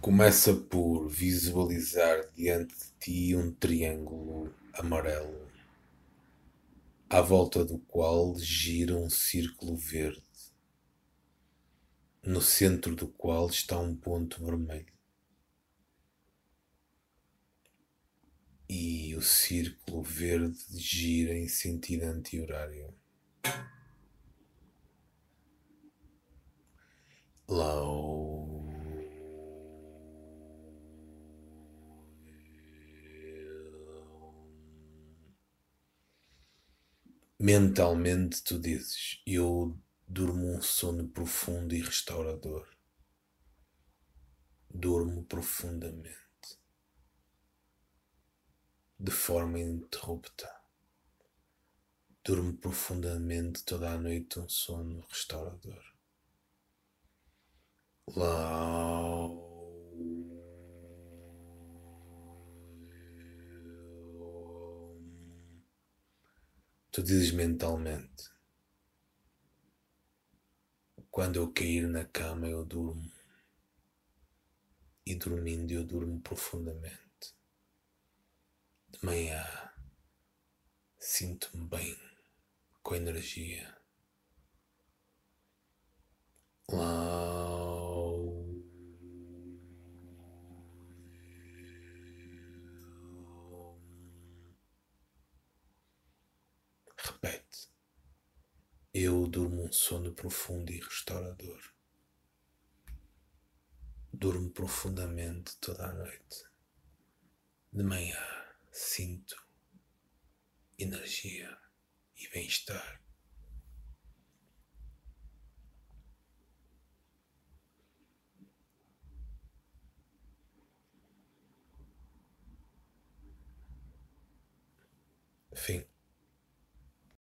Começa por visualizar diante de ti um triângulo amarelo, à volta do qual gira um círculo verde, no centro do qual está um ponto vermelho. E o círculo verde gira em sentido anti-horário. Low. Mentalmente tu dizes: Eu durmo um sono profundo e restaurador. Durmo profundamente, de forma ininterrupta. Durmo profundamente toda a noite um sono restaurador. Lá. Tu dizes mentalmente: Quando eu cair na cama, eu durmo. E dormindo, eu durmo profundamente. De manhã, sinto-me bem, com energia. Lá. Repete. Eu durmo um sono profundo e restaurador. Durmo profundamente toda a noite. De manhã sinto energia e bem-estar. Fim.